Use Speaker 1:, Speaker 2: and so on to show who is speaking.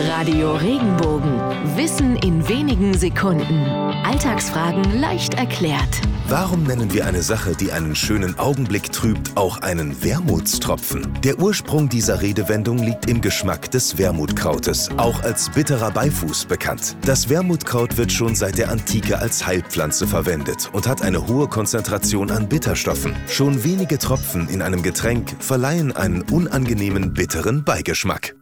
Speaker 1: Radio Regenbogen. Wissen in wenigen Sekunden. Alltagsfragen leicht erklärt.
Speaker 2: Warum nennen wir eine Sache, die einen schönen Augenblick trübt, auch einen Wermutstropfen? Der Ursprung dieser Redewendung liegt im Geschmack des Wermutkrautes, auch als bitterer Beifuß bekannt. Das Wermutkraut wird schon seit der Antike als Heilpflanze verwendet und hat eine hohe Konzentration an Bitterstoffen. Schon wenige Tropfen in einem Getränk verleihen einen unangenehmen bitteren Beigeschmack.